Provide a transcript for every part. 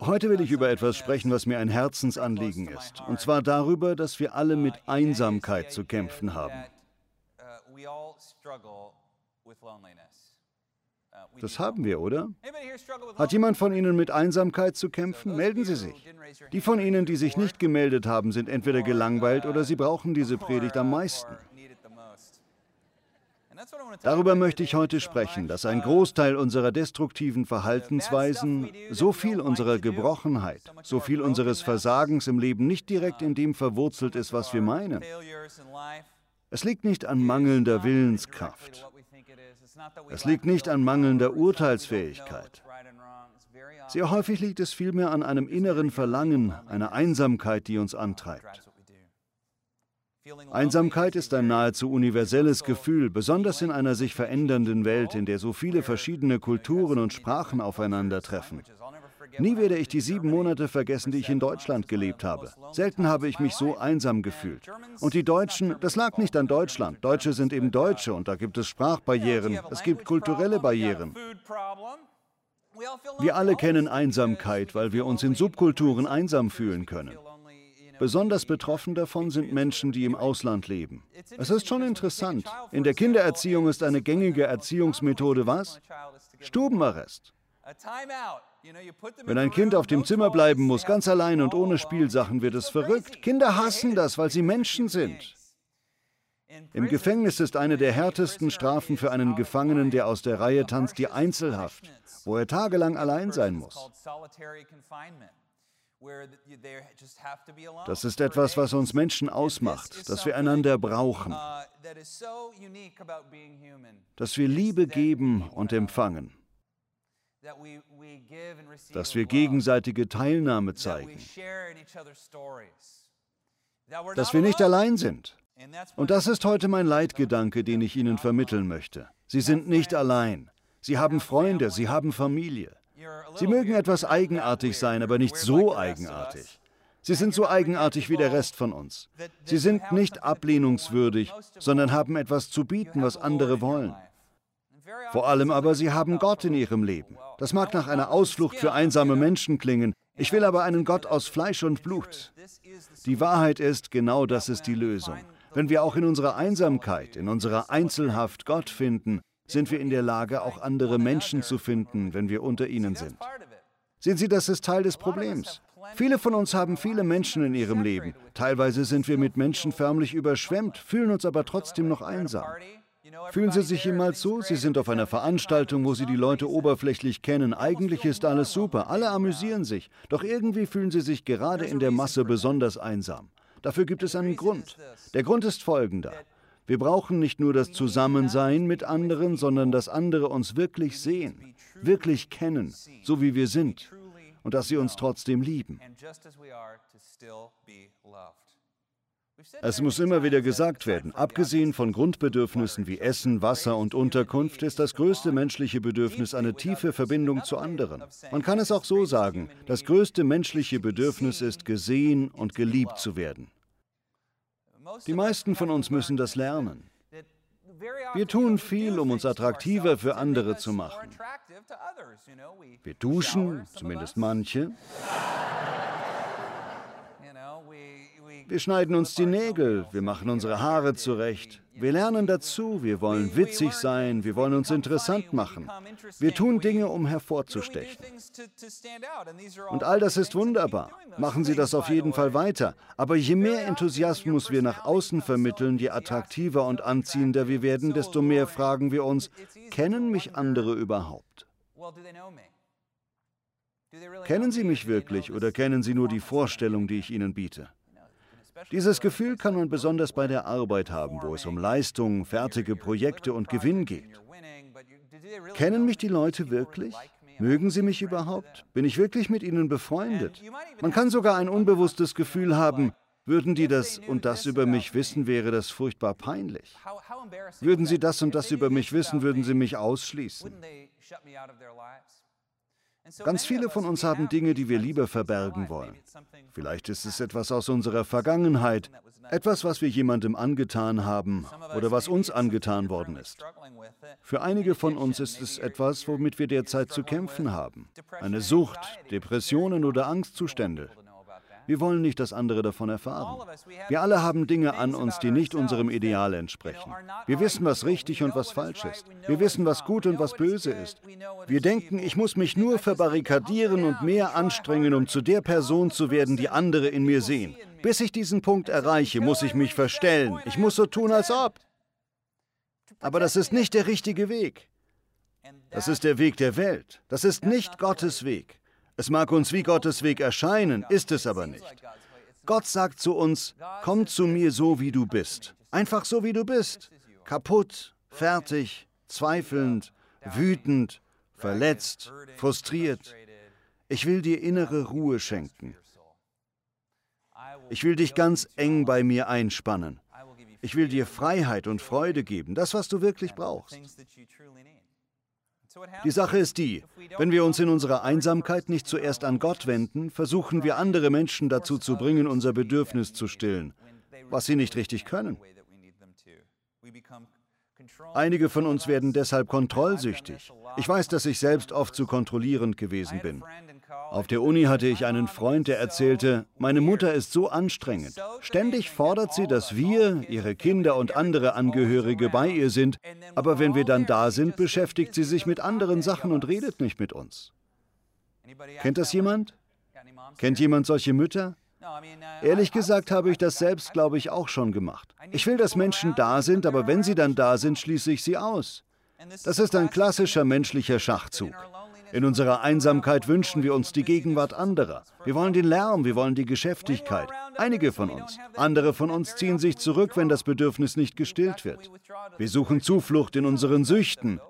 Heute will ich über etwas sprechen, was mir ein Herzensanliegen ist. Und zwar darüber, dass wir alle mit Einsamkeit zu kämpfen haben. Das haben wir, oder? Hat jemand von Ihnen mit Einsamkeit zu kämpfen? Melden Sie sich. Die von Ihnen, die sich nicht gemeldet haben, sind entweder gelangweilt oder sie brauchen diese Predigt am meisten. Darüber möchte ich heute sprechen, dass ein Großteil unserer destruktiven Verhaltensweisen, so viel unserer Gebrochenheit, so viel unseres Versagens im Leben nicht direkt in dem verwurzelt ist, was wir meinen. Es liegt nicht an mangelnder Willenskraft. Es liegt nicht an mangelnder Urteilsfähigkeit. Sehr häufig liegt es vielmehr an einem inneren Verlangen, einer Einsamkeit, die uns antreibt. Einsamkeit ist ein nahezu universelles Gefühl, besonders in einer sich verändernden Welt, in der so viele verschiedene Kulturen und Sprachen aufeinandertreffen. Nie werde ich die sieben Monate vergessen, die ich in Deutschland gelebt habe. Selten habe ich mich so einsam gefühlt. Und die Deutschen, das lag nicht an Deutschland. Deutsche sind eben Deutsche und da gibt es Sprachbarrieren, es gibt kulturelle Barrieren. Wir alle kennen Einsamkeit, weil wir uns in Subkulturen einsam fühlen können. Besonders betroffen davon sind Menschen, die im Ausland leben. Es ist schon interessant. In der Kindererziehung ist eine gängige Erziehungsmethode was? Stubenarrest. Wenn ein Kind auf dem Zimmer bleiben muss, ganz allein und ohne Spielsachen, wird es verrückt. Kinder hassen das, weil sie Menschen sind. Im Gefängnis ist eine der härtesten Strafen für einen Gefangenen, der aus der Reihe tanzt, die Einzelhaft, wo er tagelang allein sein muss. Das ist etwas, was uns Menschen ausmacht, dass wir einander brauchen, uh, dass wir Liebe geben und empfangen, dass wir gegenseitige Teilnahme zeigen, dass wir nicht allein sind. Und das ist heute mein Leitgedanke, den ich Ihnen vermitteln möchte. Sie sind nicht allein. Sie haben Freunde, Sie haben Familie. Sie mögen etwas eigenartig sein, aber nicht so eigenartig. Sie sind so eigenartig wie der Rest von uns. Sie sind nicht ablehnungswürdig, sondern haben etwas zu bieten, was andere wollen. Vor allem aber, sie haben Gott in ihrem Leben. Das mag nach einer Ausflucht für einsame Menschen klingen. Ich will aber einen Gott aus Fleisch und Blut. Die Wahrheit ist, genau das ist die Lösung. Wenn wir auch in unserer Einsamkeit, in unserer Einzelhaft Gott finden, sind wir in der Lage, auch andere Menschen zu finden, wenn wir unter ihnen sind. Sehen Sie, das ist Teil des Problems. Viele von uns haben viele Menschen in ihrem Leben. Teilweise sind wir mit Menschen förmlich überschwemmt, fühlen uns aber trotzdem noch einsam. Fühlen Sie sich jemals so? Sie sind auf einer Veranstaltung, wo Sie die Leute oberflächlich kennen. Eigentlich ist alles super, alle amüsieren sich. Doch irgendwie fühlen Sie sich gerade in der Masse besonders einsam. Dafür gibt es einen Grund. Der Grund ist folgender. Wir brauchen nicht nur das Zusammensein mit anderen, sondern dass andere uns wirklich sehen, wirklich kennen, so wie wir sind, und dass sie uns trotzdem lieben. Es muss immer wieder gesagt werden, abgesehen von Grundbedürfnissen wie Essen, Wasser und Unterkunft ist das größte menschliche Bedürfnis eine tiefe Verbindung zu anderen. Man kann es auch so sagen, das größte menschliche Bedürfnis ist gesehen und geliebt zu werden. Die meisten von uns müssen das lernen. Wir tun viel, um uns attraktiver für andere zu machen. Wir duschen, zumindest manche. Wir schneiden uns die Nägel, wir machen unsere Haare zurecht. Wir lernen dazu, wir wollen witzig sein, wir wollen uns interessant machen. Wir tun Dinge, um hervorzustechen. Und all das ist wunderbar. Machen Sie das auf jeden Fall weiter. Aber je mehr Enthusiasmus wir nach außen vermitteln, je attraktiver und anziehender wir werden, desto mehr fragen wir uns, kennen mich andere überhaupt? Kennen Sie mich wirklich oder kennen Sie nur die Vorstellung, die ich Ihnen biete? Dieses Gefühl kann man besonders bei der Arbeit haben, wo es um Leistung, fertige Projekte und Gewinn geht. Kennen mich die Leute wirklich? Mögen sie mich überhaupt? Bin ich wirklich mit ihnen befreundet? Man kann sogar ein unbewusstes Gefühl haben, würden die das und das über mich wissen, wäre das furchtbar peinlich. Würden sie das und das über mich wissen, würden sie mich ausschließen. Ganz viele von uns haben Dinge, die wir lieber verbergen wollen. Vielleicht ist es etwas aus unserer Vergangenheit, etwas, was wir jemandem angetan haben oder was uns angetan worden ist. Für einige von uns ist es etwas, womit wir derzeit zu kämpfen haben. Eine Sucht, Depressionen oder Angstzustände. Wir wollen nicht, dass andere davon erfahren. Wir alle haben Dinge an uns, die nicht unserem Ideal entsprechen. Wir wissen, was richtig und was falsch ist. Wir wissen, was gut und was böse ist. Wir denken, ich muss mich nur verbarrikadieren und mehr anstrengen, um zu der Person zu werden, die andere in mir sehen. Bis ich diesen Punkt erreiche, muss ich mich verstellen. Ich muss so tun, als ob. Aber das ist nicht der richtige Weg. Das ist der Weg der Welt. Das ist nicht Gottes Weg. Es mag uns wie Gottes Weg erscheinen, ist es aber nicht. Gott sagt zu uns, komm zu mir so, wie du bist. Einfach so, wie du bist. Kaputt, fertig, zweifelnd, wütend, verletzt, frustriert. Ich will dir innere Ruhe schenken. Ich will dich ganz eng bei mir einspannen. Ich will dir Freiheit und Freude geben, das, was du wirklich brauchst. Die Sache ist die, wenn wir uns in unserer Einsamkeit nicht zuerst an Gott wenden, versuchen wir andere Menschen dazu zu bringen, unser Bedürfnis zu stillen, was sie nicht richtig können. Einige von uns werden deshalb kontrollsüchtig. Ich weiß, dass ich selbst oft zu kontrollierend gewesen bin. Auf der Uni hatte ich einen Freund, der erzählte, meine Mutter ist so anstrengend. Ständig fordert sie, dass wir, ihre Kinder und andere Angehörige bei ihr sind, aber wenn wir dann da sind, beschäftigt sie sich mit anderen Sachen und redet nicht mit uns. Kennt das jemand? Kennt jemand solche Mütter? Ehrlich gesagt habe ich das selbst, glaube ich, auch schon gemacht. Ich will, dass Menschen da sind, aber wenn sie dann da sind, schließe ich sie aus. Das ist ein klassischer menschlicher Schachzug. In unserer Einsamkeit wünschen wir uns die Gegenwart anderer. Wir wollen den Lärm, wir wollen die Geschäftigkeit. Einige von uns. Andere von uns ziehen sich zurück, wenn das Bedürfnis nicht gestillt wird. Wir suchen Zuflucht in unseren Süchten.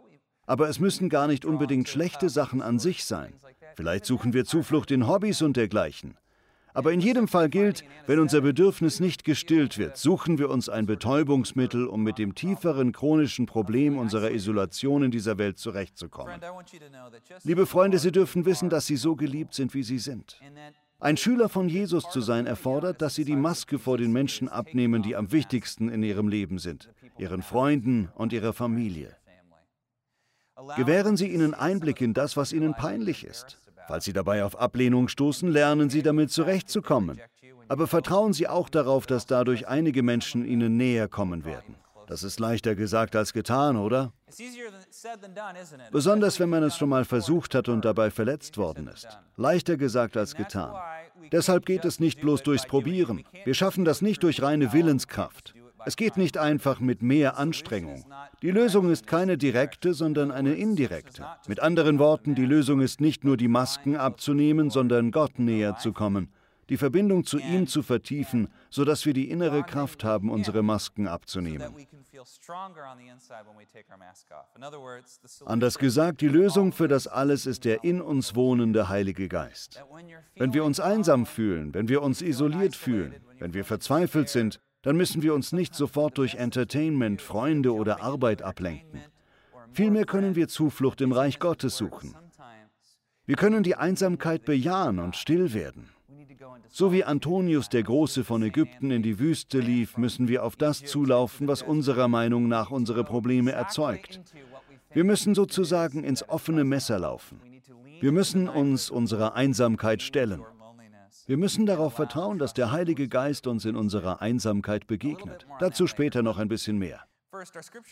Aber es müssen gar nicht unbedingt schlechte Sachen an sich sein. Vielleicht suchen wir Zuflucht in Hobbys und dergleichen. Aber in jedem Fall gilt, wenn unser Bedürfnis nicht gestillt wird, suchen wir uns ein Betäubungsmittel, um mit dem tieferen chronischen Problem unserer Isolation in dieser Welt zurechtzukommen. Liebe Freunde, Sie dürfen wissen, dass Sie so geliebt sind, wie Sie sind. Ein Schüler von Jesus zu sein erfordert, dass Sie die Maske vor den Menschen abnehmen, die am wichtigsten in Ihrem Leben sind, Ihren Freunden und Ihrer Familie. Gewähren Sie ihnen Einblick in das, was ihnen peinlich ist. Falls Sie dabei auf Ablehnung stoßen, lernen Sie damit zurechtzukommen. Aber vertrauen Sie auch darauf, dass dadurch einige Menschen Ihnen näher kommen werden. Das ist leichter gesagt als getan, oder? Besonders wenn man es schon mal versucht hat und dabei verletzt worden ist. Leichter gesagt als getan. Deshalb geht es nicht bloß durchs Probieren. Wir schaffen das nicht durch reine Willenskraft. Es geht nicht einfach mit mehr Anstrengung. Die Lösung ist keine direkte, sondern eine indirekte. Mit anderen Worten, die Lösung ist nicht nur die Masken abzunehmen, sondern Gott näher zu kommen, die Verbindung zu ihm zu vertiefen, sodass wir die innere Kraft haben, unsere Masken abzunehmen. Anders gesagt, die Lösung für das alles ist der in uns wohnende Heilige Geist. Wenn wir uns einsam fühlen, wenn wir uns isoliert fühlen, wenn wir verzweifelt sind, dann müssen wir uns nicht sofort durch Entertainment, Freunde oder Arbeit ablenken. Vielmehr können wir Zuflucht im Reich Gottes suchen. Wir können die Einsamkeit bejahen und still werden. So wie Antonius der Große von Ägypten in die Wüste lief, müssen wir auf das zulaufen, was unserer Meinung nach unsere Probleme erzeugt. Wir müssen sozusagen ins offene Messer laufen. Wir müssen uns unserer Einsamkeit stellen. Wir müssen darauf vertrauen, dass der Heilige Geist uns in unserer Einsamkeit begegnet. Dazu später noch ein bisschen mehr.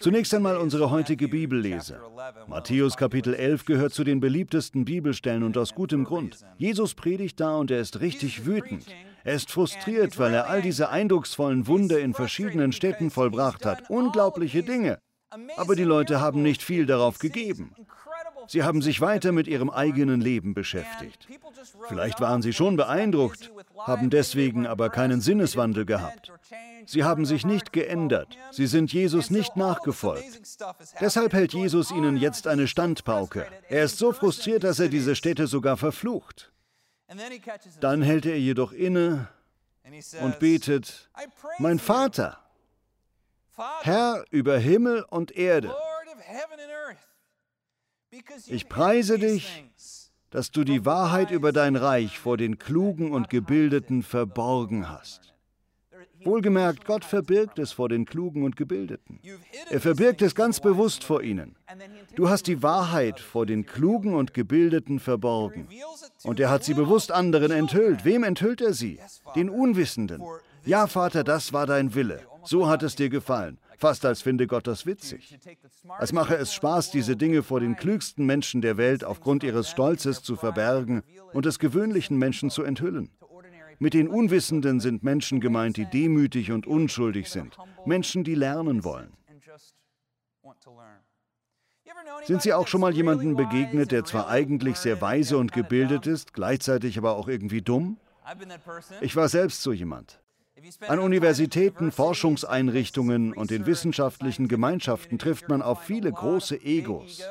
Zunächst einmal unsere heutige Bibellese. Matthäus Kapitel 11 gehört zu den beliebtesten Bibelstellen und aus gutem Grund. Jesus predigt da und er ist richtig wütend. Er ist frustriert, weil er all diese eindrucksvollen Wunder in verschiedenen Städten vollbracht hat. Unglaubliche Dinge. Aber die Leute haben nicht viel darauf gegeben. Sie haben sich weiter mit ihrem eigenen Leben beschäftigt. Vielleicht waren sie schon beeindruckt, haben deswegen aber keinen Sinneswandel gehabt. Sie haben sich nicht geändert. Sie sind Jesus nicht nachgefolgt. Deshalb hält Jesus ihnen jetzt eine Standpauke. Er ist so frustriert, dass er diese Städte sogar verflucht. Dann hält er jedoch inne und betet, mein Vater, Herr über Himmel und Erde, ich preise dich, dass du die Wahrheit über dein Reich vor den Klugen und Gebildeten verborgen hast. Wohlgemerkt, Gott verbirgt es vor den Klugen und Gebildeten. Er verbirgt es ganz bewusst vor ihnen. Du hast die Wahrheit vor den Klugen und Gebildeten verborgen. Und er hat sie bewusst anderen enthüllt. Wem enthüllt er sie? Den Unwissenden. Ja, Vater, das war dein Wille. So hat es dir gefallen. Fast als finde Gott das witzig. Als mache es Spaß, diese Dinge vor den klügsten Menschen der Welt aufgrund ihres Stolzes zu verbergen und des gewöhnlichen Menschen zu enthüllen. Mit den Unwissenden sind Menschen gemeint, die demütig und unschuldig sind. Menschen, die lernen wollen. Sind Sie auch schon mal jemandem begegnet, der zwar eigentlich sehr weise und gebildet ist, gleichzeitig aber auch irgendwie dumm? Ich war selbst so jemand. An Universitäten, Forschungseinrichtungen und in wissenschaftlichen Gemeinschaften trifft man auf viele große Egos.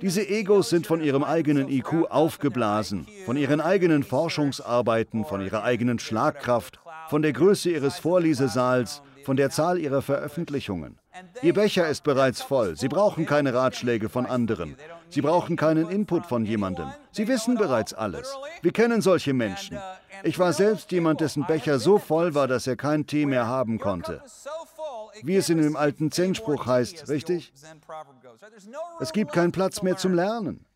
Diese Egos sind von ihrem eigenen IQ aufgeblasen, von ihren eigenen Forschungsarbeiten, von ihrer eigenen Schlagkraft, von der Größe ihres Vorlesesaals, von der Zahl ihrer Veröffentlichungen. Ihr Becher ist bereits voll. Sie brauchen keine Ratschläge von anderen. Sie brauchen keinen Input von jemandem. Sie wissen bereits alles. Wir kennen solche Menschen. Ich war selbst jemand, dessen Becher so voll war, dass er keinen Tee mehr haben konnte. Wie es in dem alten Zen-Spruch heißt, richtig? Es gibt keinen Platz mehr zum Lernen.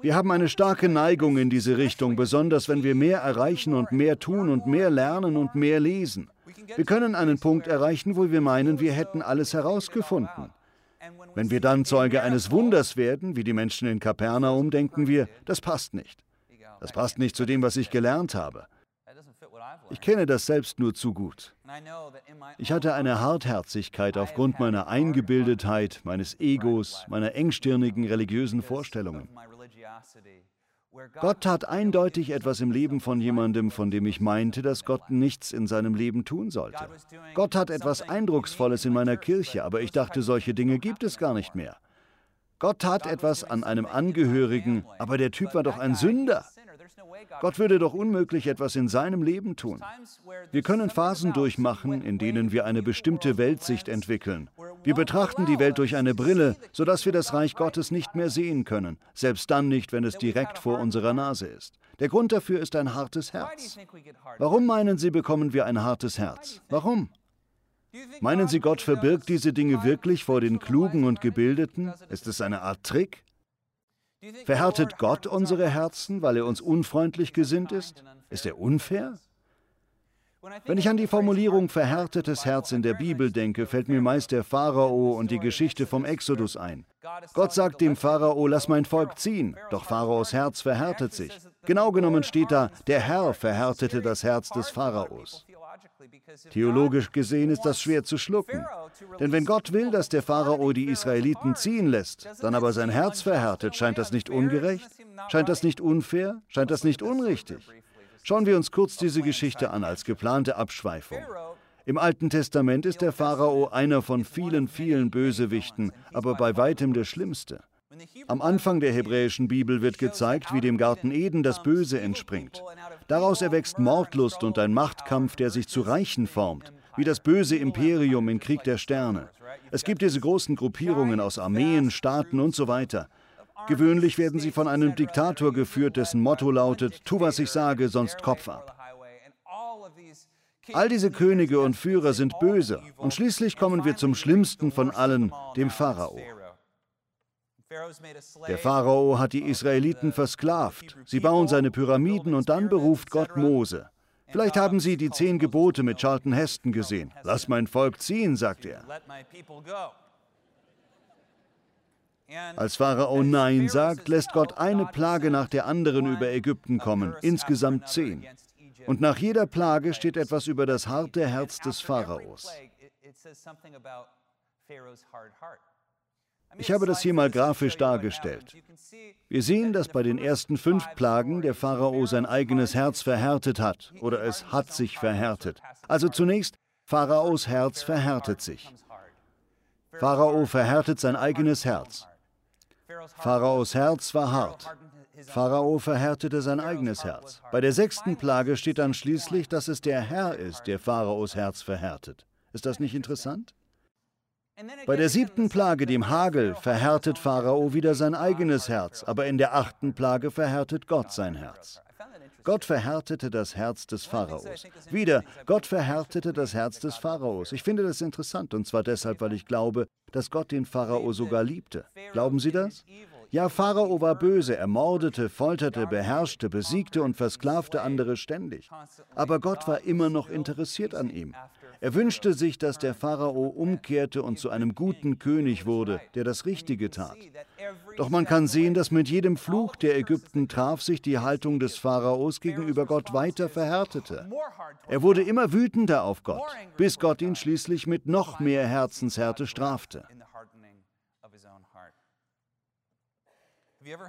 Wir haben eine starke Neigung in diese Richtung, besonders wenn wir mehr erreichen und mehr tun und mehr lernen und mehr lesen. Wir können einen Punkt erreichen, wo wir meinen, wir hätten alles herausgefunden. Wenn wir dann Zeuge eines Wunders werden, wie die Menschen in Kapernaum, denken wir, das passt nicht. Das passt nicht zu dem, was ich gelernt habe. Ich kenne das selbst nur zu gut. Ich hatte eine Hartherzigkeit aufgrund meiner Eingebildetheit, meines Egos, meiner engstirnigen religiösen Vorstellungen. Gott tat eindeutig etwas im Leben von jemandem, von dem ich meinte, dass Gott nichts in seinem Leben tun sollte. Gott hat etwas Eindrucksvolles in meiner Kirche, aber ich dachte, solche Dinge gibt es gar nicht mehr. Gott tat etwas an einem Angehörigen, aber der Typ war doch ein Sünder. Gott würde doch unmöglich etwas in seinem Leben tun. Wir können Phasen durchmachen, in denen wir eine bestimmte Weltsicht entwickeln. Wir betrachten die Welt durch eine Brille, sodass wir das Reich Gottes nicht mehr sehen können, selbst dann nicht, wenn es direkt vor unserer Nase ist. Der Grund dafür ist ein hartes Herz. Warum meinen Sie, bekommen wir ein hartes Herz? Warum? Meinen Sie, Gott verbirgt diese Dinge wirklich vor den Klugen und Gebildeten? Ist es eine Art Trick? Verhärtet Gott unsere Herzen, weil er uns unfreundlich gesinnt ist? Ist er unfair? Wenn ich an die Formulierung verhärtetes Herz in der Bibel denke, fällt mir meist der Pharao und die Geschichte vom Exodus ein. Gott sagt dem Pharao, lass mein Volk ziehen, doch Pharaos Herz verhärtet sich. Genau genommen steht da, der Herr verhärtete das Herz des Pharaos. Theologisch gesehen ist das schwer zu schlucken. Denn wenn Gott will, dass der Pharao die Israeliten ziehen lässt, dann aber sein Herz verhärtet, scheint das nicht ungerecht? Scheint das nicht unfair? Scheint das nicht unrichtig? Schauen wir uns kurz diese Geschichte an als geplante Abschweifung. Im Alten Testament ist der Pharao einer von vielen, vielen Bösewichten, aber bei weitem der schlimmste. Am Anfang der hebräischen Bibel wird gezeigt, wie dem Garten Eden das Böse entspringt. Daraus erwächst Mordlust und ein Machtkampf, der sich zu Reichen formt, wie das böse Imperium in Krieg der Sterne. Es gibt diese großen Gruppierungen aus Armeen, Staaten und so weiter. Gewöhnlich werden sie von einem Diktator geführt, dessen Motto lautet, tu was ich sage, sonst Kopf ab. All diese Könige und Führer sind böse und schließlich kommen wir zum schlimmsten von allen, dem Pharao. Der Pharao hat die Israeliten versklavt. Sie bauen seine Pyramiden und dann beruft Gott Mose. Vielleicht haben Sie die zehn Gebote mit Charlton Heston gesehen. Lass mein Volk ziehen, sagt er. Als Pharao Nein sagt, lässt Gott eine Plage nach der anderen über Ägypten kommen, insgesamt zehn. Und nach jeder Plage steht etwas über das harte Herz des Pharaos. Ich habe das hier mal grafisch dargestellt. Wir sehen, dass bei den ersten fünf Plagen der Pharao sein eigenes Herz verhärtet hat oder es hat sich verhärtet. Also zunächst, Pharaos Herz verhärtet sich. Pharao verhärtet sein eigenes Herz. Pharaos Herz war hart. Pharao verhärtete sein eigenes Herz. Bei der sechsten Plage steht dann schließlich, dass es der Herr ist, der Pharaos Herz verhärtet. Ist das nicht interessant? Bei der siebten Plage, dem Hagel, verhärtet Pharao wieder sein eigenes Herz, aber in der achten Plage verhärtet Gott sein Herz. Gott verhärtete das Herz des Pharaos. Wieder, Gott verhärtete das Herz des Pharaos. Ich finde das interessant, und zwar deshalb, weil ich glaube, dass Gott den Pharao sogar liebte. Glauben Sie das? Ja, Pharao war böse, er mordete, folterte, beherrschte, besiegte und versklavte andere ständig. Aber Gott war immer noch interessiert an ihm. Er wünschte sich, dass der Pharao umkehrte und zu einem guten König wurde, der das Richtige tat. Doch man kann sehen, dass mit jedem Fluch, der Ägypten traf, sich die Haltung des Pharaos gegenüber Gott weiter verhärtete. Er wurde immer wütender auf Gott, bis Gott ihn schließlich mit noch mehr Herzenshärte strafte.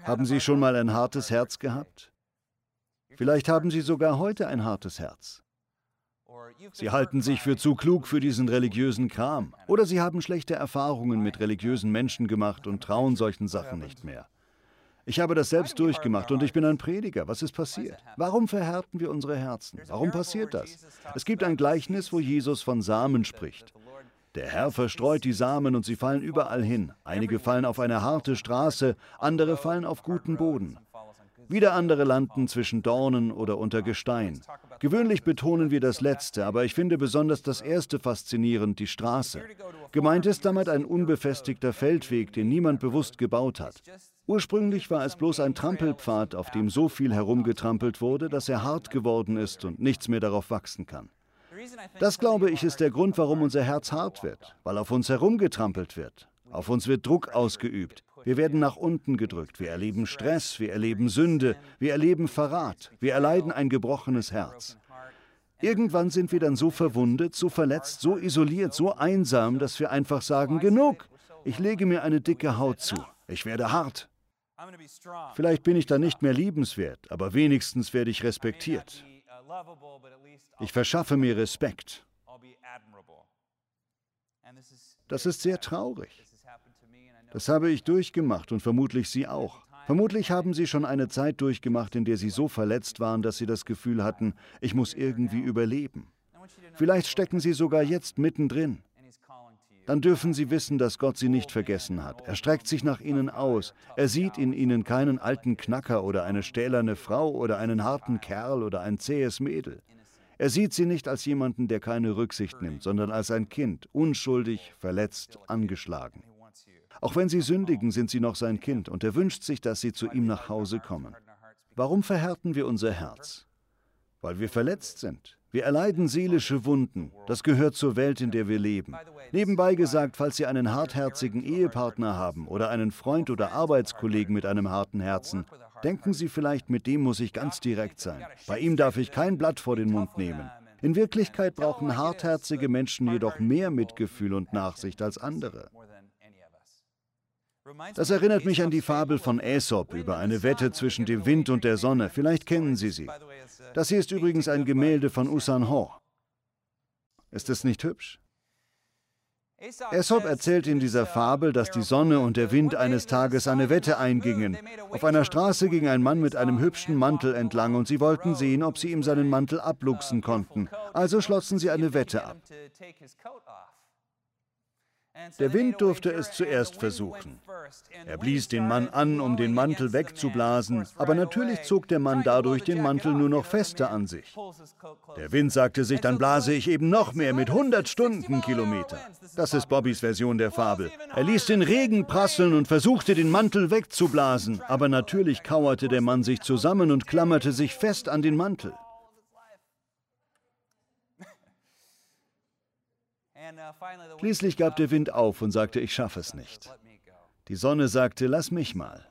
Haben Sie schon mal ein hartes Herz gehabt? Vielleicht haben Sie sogar heute ein hartes Herz. Sie halten sich für zu klug für diesen religiösen Kram. Oder Sie haben schlechte Erfahrungen mit religiösen Menschen gemacht und trauen solchen Sachen nicht mehr. Ich habe das selbst durchgemacht und ich bin ein Prediger. Was ist passiert? Warum verhärten wir unsere Herzen? Warum passiert das? Es gibt ein Gleichnis, wo Jesus von Samen spricht. Der Herr verstreut die Samen und sie fallen überall hin. Einige fallen auf eine harte Straße, andere fallen auf guten Boden. Wieder andere landen zwischen Dornen oder unter Gestein. Gewöhnlich betonen wir das Letzte, aber ich finde besonders das Erste faszinierend, die Straße. Gemeint ist damit ein unbefestigter Feldweg, den niemand bewusst gebaut hat. Ursprünglich war es bloß ein Trampelpfad, auf dem so viel herumgetrampelt wurde, dass er hart geworden ist und nichts mehr darauf wachsen kann. Das, glaube ich, ist der Grund, warum unser Herz hart wird, weil auf uns herumgetrampelt wird. Auf uns wird Druck ausgeübt. Wir werden nach unten gedrückt. Wir erleben Stress, wir erleben Sünde, wir erleben Verrat, wir erleiden ein gebrochenes Herz. Irgendwann sind wir dann so verwundet, so verletzt, so isoliert, so einsam, dass wir einfach sagen, genug, ich lege mir eine dicke Haut zu, ich werde hart. Vielleicht bin ich dann nicht mehr liebenswert, aber wenigstens werde ich respektiert. Ich verschaffe mir Respekt. Das ist sehr traurig. Das habe ich durchgemacht und vermutlich Sie auch. Vermutlich haben Sie schon eine Zeit durchgemacht, in der Sie so verletzt waren, dass Sie das Gefühl hatten, ich muss irgendwie überleben. Vielleicht stecken Sie sogar jetzt mittendrin. Dann dürfen Sie wissen, dass Gott Sie nicht vergessen hat. Er streckt sich nach Ihnen aus. Er sieht in Ihnen keinen alten Knacker oder eine stählerne Frau oder einen harten Kerl oder ein zähes Mädel. Er sieht Sie nicht als jemanden, der keine Rücksicht nimmt, sondern als ein Kind, unschuldig, verletzt, angeschlagen. Auch wenn sie sündigen, sind sie noch sein Kind und er wünscht sich, dass sie zu ihm nach Hause kommen. Warum verhärten wir unser Herz? Weil wir verletzt sind. Wir erleiden seelische Wunden. Das gehört zur Welt, in der wir leben. Nebenbei gesagt, falls Sie einen hartherzigen Ehepartner haben oder einen Freund oder Arbeitskollegen mit einem harten Herzen, denken Sie vielleicht, mit dem muss ich ganz direkt sein. Bei ihm darf ich kein Blatt vor den Mund nehmen. In Wirklichkeit brauchen hartherzige Menschen jedoch mehr Mitgefühl und Nachsicht als andere. Das erinnert mich an die Fabel von Aesop über eine Wette zwischen dem Wind und der Sonne. Vielleicht kennen Sie sie. Das hier ist übrigens ein Gemälde von Usan Ho. Ist es nicht hübsch? Aesop erzählt in dieser Fabel, dass die Sonne und der Wind eines Tages eine Wette eingingen. Auf einer Straße ging ein Mann mit einem hübschen Mantel entlang und sie wollten sehen, ob sie ihm seinen Mantel abluchsen konnten. Also schlossen sie eine Wette ab. Der Wind durfte es zuerst versuchen. Er blies den Mann an, um den Mantel wegzublasen, aber natürlich zog der Mann dadurch den Mantel nur noch fester an sich. Der Wind sagte sich, dann blase ich eben noch mehr mit 100 Stundenkilometer. Das ist Bobbys Version der Fabel. Er ließ den Regen prasseln und versuchte, den Mantel wegzublasen, aber natürlich kauerte der Mann sich zusammen und klammerte sich fest an den Mantel. Schließlich gab der Wind auf und sagte, ich schaffe es nicht. Die Sonne sagte, lass mich mal.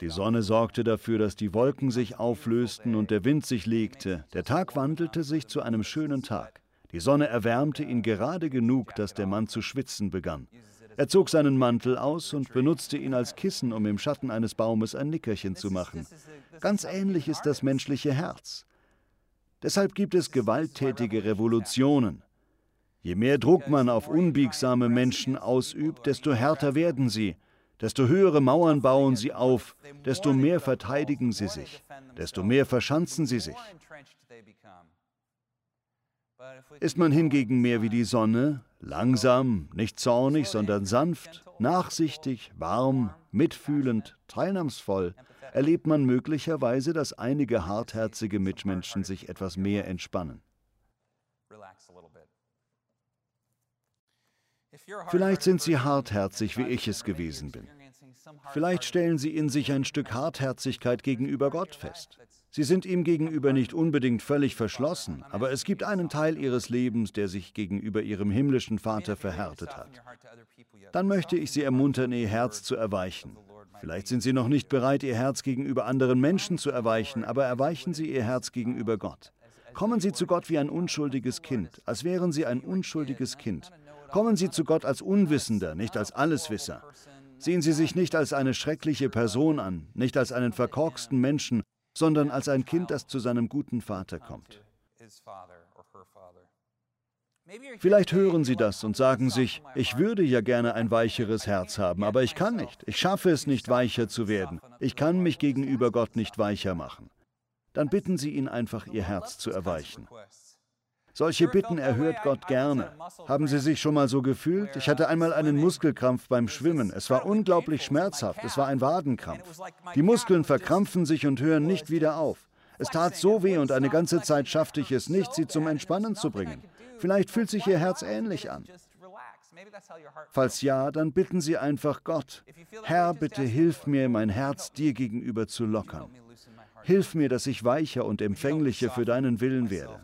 Die Sonne sorgte dafür, dass die Wolken sich auflösten und der Wind sich legte. Der Tag wandelte sich zu einem schönen Tag. Die Sonne erwärmte ihn gerade genug, dass der Mann zu schwitzen begann. Er zog seinen Mantel aus und benutzte ihn als Kissen, um im Schatten eines Baumes ein Nickerchen zu machen. Ganz ähnlich ist das menschliche Herz. Deshalb gibt es gewalttätige Revolutionen. Je mehr Druck man auf unbiegsame Menschen ausübt, desto härter werden sie, desto höhere Mauern bauen sie auf, desto mehr verteidigen sie sich, desto mehr verschanzen sie sich. Ist man hingegen mehr wie die Sonne, langsam, nicht zornig, sondern sanft, nachsichtig, warm, mitfühlend, teilnahmsvoll, erlebt man möglicherweise, dass einige hartherzige Mitmenschen sich etwas mehr entspannen. Vielleicht sind sie hartherzig, wie ich es gewesen bin. Vielleicht stellen sie in sich ein Stück Hartherzigkeit gegenüber Gott fest. Sie sind ihm gegenüber nicht unbedingt völlig verschlossen, aber es gibt einen Teil ihres Lebens, der sich gegenüber ihrem himmlischen Vater verhärtet hat. Dann möchte ich Sie ermuntern, Ihr Herz zu erweichen. Vielleicht sind Sie noch nicht bereit, Ihr Herz gegenüber anderen Menschen zu erweichen, aber erweichen Sie Ihr Herz gegenüber Gott. Kommen Sie zu Gott wie ein unschuldiges Kind, als wären Sie ein unschuldiges Kind. Kommen Sie zu Gott als Unwissender, nicht als Alleswisser. Sehen Sie sich nicht als eine schreckliche Person an, nicht als einen verkorksten Menschen, sondern als ein Kind, das zu seinem guten Vater kommt. Vielleicht hören Sie das und sagen sich, ich würde ja gerne ein weicheres Herz haben, aber ich kann nicht. Ich schaffe es nicht, weicher zu werden. Ich kann mich gegenüber Gott nicht weicher machen. Dann bitten Sie ihn einfach, Ihr Herz zu erweichen. Solche Bitten erhört Gott gerne. Haben Sie sich schon mal so gefühlt? Ich hatte einmal einen Muskelkrampf beim Schwimmen. Es war unglaublich schmerzhaft. Es war ein Wadenkrampf. Die Muskeln verkrampfen sich und hören nicht wieder auf. Es tat so weh und eine ganze Zeit schaffte ich es nicht, sie zum Entspannen zu bringen. Vielleicht fühlt sich Ihr Herz ähnlich an. Falls ja, dann bitten Sie einfach Gott, Herr, bitte hilf mir, mein Herz dir gegenüber zu lockern. Hilf mir, dass ich weicher und empfänglicher für deinen Willen werde.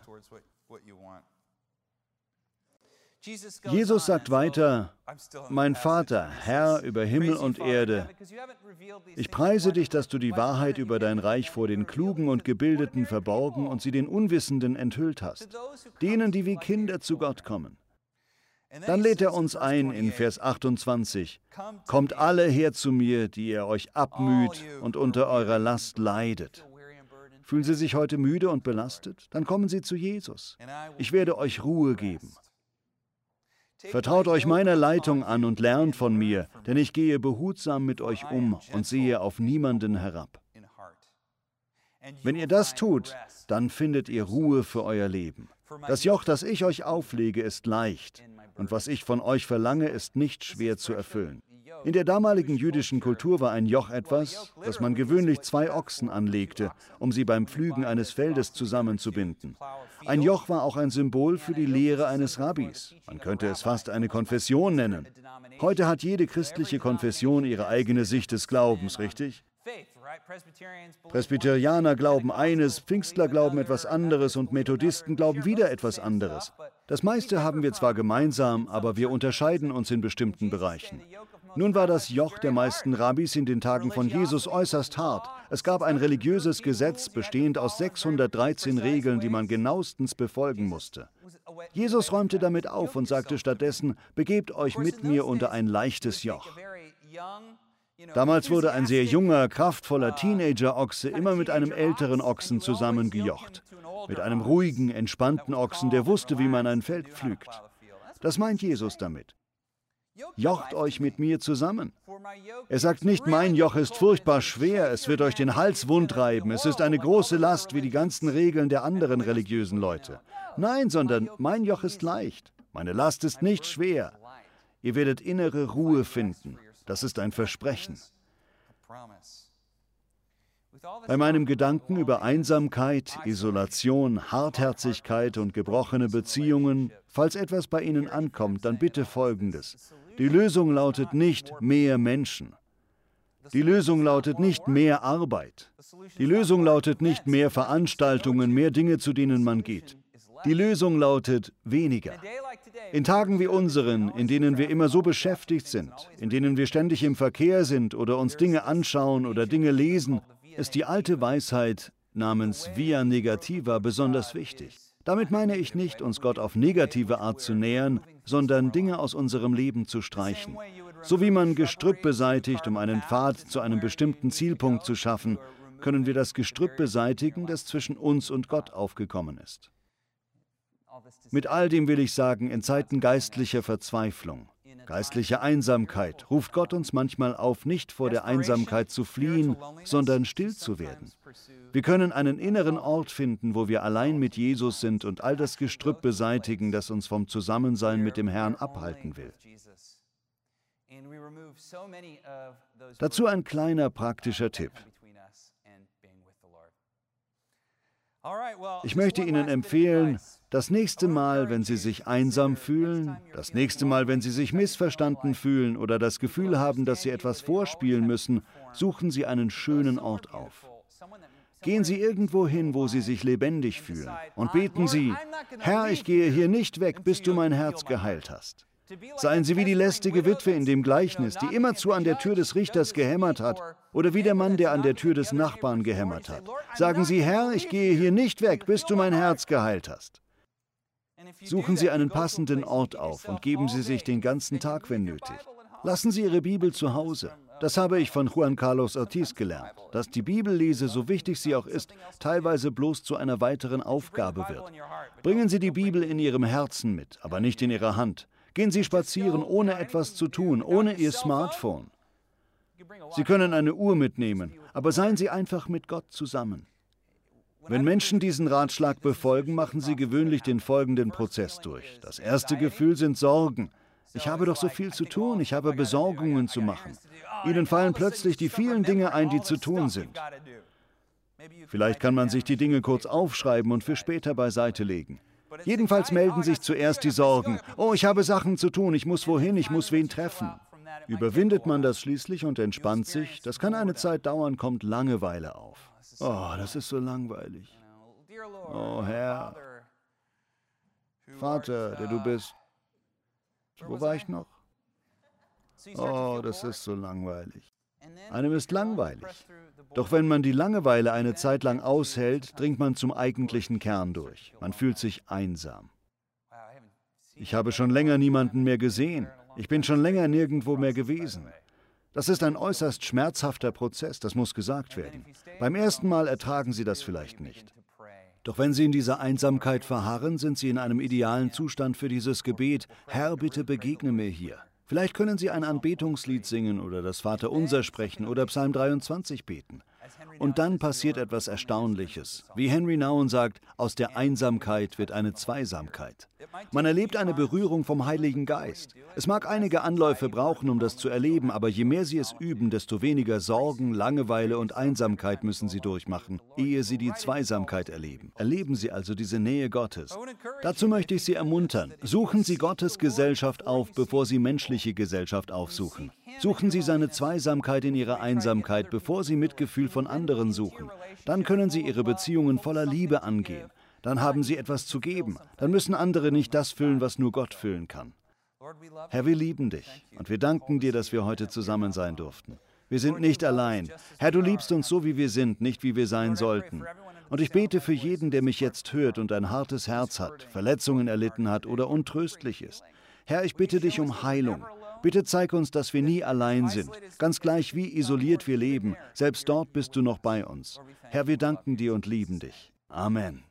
Jesus sagt weiter, mein Vater, Herr über Himmel und Erde, ich preise dich, dass du die Wahrheit über dein Reich vor den Klugen und Gebildeten verborgen und sie den Unwissenden enthüllt hast, denen, die wie Kinder zu Gott kommen. Dann lädt er uns ein in Vers 28, Kommt alle her zu mir, die ihr euch abmüht und unter eurer Last leidet. Fühlen Sie sich heute müde und belastet? Dann kommen Sie zu Jesus. Ich werde euch Ruhe geben. Vertraut euch meiner Leitung an und lernt von mir, denn ich gehe behutsam mit euch um und sehe auf niemanden herab. Wenn ihr das tut, dann findet ihr Ruhe für euer Leben. Das Joch, das ich euch auflege, ist leicht, und was ich von euch verlange, ist nicht schwer zu erfüllen. In der damaligen jüdischen Kultur war ein Joch etwas, das man gewöhnlich zwei Ochsen anlegte, um sie beim Pflügen eines Feldes zusammenzubinden. Ein Joch war auch ein Symbol für die Lehre eines Rabbis. Man könnte es fast eine Konfession nennen. Heute hat jede christliche Konfession ihre eigene Sicht des Glaubens, richtig? Presbyterianer glauben eines, Pfingstler glauben etwas anderes und Methodisten glauben wieder etwas anderes. Das meiste haben wir zwar gemeinsam, aber wir unterscheiden uns in bestimmten Bereichen. Nun war das Joch der meisten Rabbis in den Tagen von Jesus äußerst hart. Es gab ein religiöses Gesetz bestehend aus 613 Regeln, die man genauestens befolgen musste. Jesus räumte damit auf und sagte stattdessen, begebt euch mit mir unter ein leichtes Joch. Damals wurde ein sehr junger, kraftvoller Teenager-Ochse immer mit einem älteren Ochsen zusammengejocht. Mit einem ruhigen, entspannten Ochsen, der wusste, wie man ein Feld pflügt. Das meint Jesus damit. Jocht euch mit mir zusammen. Er sagt nicht, mein Joch ist furchtbar schwer, es wird euch den Hals wundreiben, es ist eine große Last wie die ganzen Regeln der anderen religiösen Leute. Nein, sondern mein Joch ist leicht, meine Last ist nicht schwer. Ihr werdet innere Ruhe finden. Das ist ein Versprechen. Bei meinem Gedanken über Einsamkeit, Isolation, Hartherzigkeit und gebrochene Beziehungen, falls etwas bei Ihnen ankommt, dann bitte Folgendes. Die Lösung lautet nicht mehr Menschen. Die Lösung lautet nicht mehr Arbeit. Die Lösung lautet nicht mehr Veranstaltungen, mehr Dinge, zu denen man geht. Die Lösung lautet weniger. In Tagen wie unseren, in denen wir immer so beschäftigt sind, in denen wir ständig im Verkehr sind oder uns Dinge anschauen oder Dinge lesen, ist die alte Weisheit namens Via Negativa besonders wichtig. Damit meine ich nicht, uns Gott auf negative Art zu nähern, sondern Dinge aus unserem Leben zu streichen. So wie man Gestrüpp beseitigt, um einen Pfad zu einem bestimmten Zielpunkt zu schaffen, können wir das Gestrüpp beseitigen, das zwischen uns und Gott aufgekommen ist. Mit all dem will ich sagen, in Zeiten geistlicher Verzweiflung, geistlicher Einsamkeit ruft Gott uns manchmal auf, nicht vor der Einsamkeit zu fliehen, sondern still zu werden. Wir können einen inneren Ort finden, wo wir allein mit Jesus sind und all das Gestrüpp beseitigen, das uns vom Zusammensein mit dem Herrn abhalten will. Dazu ein kleiner praktischer Tipp. Ich möchte Ihnen empfehlen, das nächste Mal, wenn Sie sich einsam fühlen, das nächste Mal, wenn Sie sich missverstanden fühlen oder das Gefühl haben, dass Sie etwas vorspielen müssen, suchen Sie einen schönen Ort auf. Gehen Sie irgendwo hin, wo Sie sich lebendig fühlen und beten Sie, Herr, ich gehe hier nicht weg, bis du mein Herz geheilt hast. Seien Sie wie die lästige Witwe in dem Gleichnis, die immerzu an der Tür des Richters gehämmert hat, oder wie der Mann, der an der Tür des Nachbarn gehämmert hat. Sagen Sie, Herr, ich gehe hier nicht weg, bis du mein Herz geheilt hast. Suchen Sie einen passenden Ort auf und geben Sie sich den ganzen Tag, wenn nötig. Lassen Sie Ihre Bibel zu Hause. Das habe ich von Juan Carlos Ortiz gelernt, dass die Bibellese, so wichtig sie auch ist, teilweise bloß zu einer weiteren Aufgabe wird. Bringen Sie die Bibel in Ihrem Herzen mit, aber nicht in Ihrer Hand. Gehen Sie spazieren, ohne etwas zu tun, ohne Ihr Smartphone. Sie können eine Uhr mitnehmen, aber seien Sie einfach mit Gott zusammen. Wenn Menschen diesen Ratschlag befolgen, machen sie gewöhnlich den folgenden Prozess durch. Das erste Gefühl sind Sorgen. Ich habe doch so viel zu tun, ich habe Besorgungen zu machen. Ihnen fallen plötzlich die vielen Dinge ein, die zu tun sind. Vielleicht kann man sich die Dinge kurz aufschreiben und für später beiseite legen. Jedenfalls melden sich zuerst die Sorgen. Oh, ich habe Sachen zu tun, ich muss wohin, ich muss wen treffen. Überwindet man das schließlich und entspannt sich, das kann eine Zeit dauern, kommt Langeweile auf. Oh, das ist so langweilig. Oh Herr, Vater, der du bist. Wo war ich noch? Oh, das ist so langweilig. Einem ist langweilig. Doch wenn man die Langeweile eine Zeit lang aushält, dringt man zum eigentlichen Kern durch. Man fühlt sich einsam. Ich habe schon länger niemanden mehr gesehen. Ich bin schon länger nirgendwo mehr gewesen. Das ist ein äußerst schmerzhafter Prozess, das muss gesagt werden. Beim ersten Mal ertragen Sie das vielleicht nicht. Doch wenn Sie in dieser Einsamkeit verharren, sind Sie in einem idealen Zustand für dieses Gebet, Herr, bitte begegne mir hier. Vielleicht können Sie ein Anbetungslied singen oder das Vaterunser sprechen oder Psalm 23 beten. Und dann passiert etwas Erstaunliches. Wie Henry Nouwen sagt, aus der Einsamkeit wird eine Zweisamkeit. Man erlebt eine Berührung vom Heiligen Geist. Es mag einige Anläufe brauchen, um das zu erleben, aber je mehr sie es üben, desto weniger Sorgen, Langeweile und Einsamkeit müssen sie durchmachen, ehe sie die Zweisamkeit erleben. Erleben sie also diese Nähe Gottes. Dazu möchte ich Sie ermuntern. Suchen Sie Gottes Gesellschaft auf, bevor Sie menschliche Gesellschaft aufsuchen. Suchen Sie seine Zweisamkeit in Ihrer Einsamkeit, bevor Sie Mitgefühl von anderen suchen. Dann können Sie Ihre Beziehungen voller Liebe angehen. Dann haben Sie etwas zu geben. Dann müssen andere nicht das füllen, was nur Gott füllen kann. Herr, wir lieben dich und wir danken dir, dass wir heute zusammen sein durften. Wir sind nicht allein. Herr, du liebst uns so, wie wir sind, nicht wie wir sein sollten. Und ich bete für jeden, der mich jetzt hört und ein hartes Herz hat, Verletzungen erlitten hat oder untröstlich ist. Herr, ich bitte dich um Heilung. Bitte zeig uns, dass wir nie allein sind, ganz gleich wie isoliert wir leben, selbst dort bist du noch bei uns. Herr, wir danken dir und lieben dich. Amen.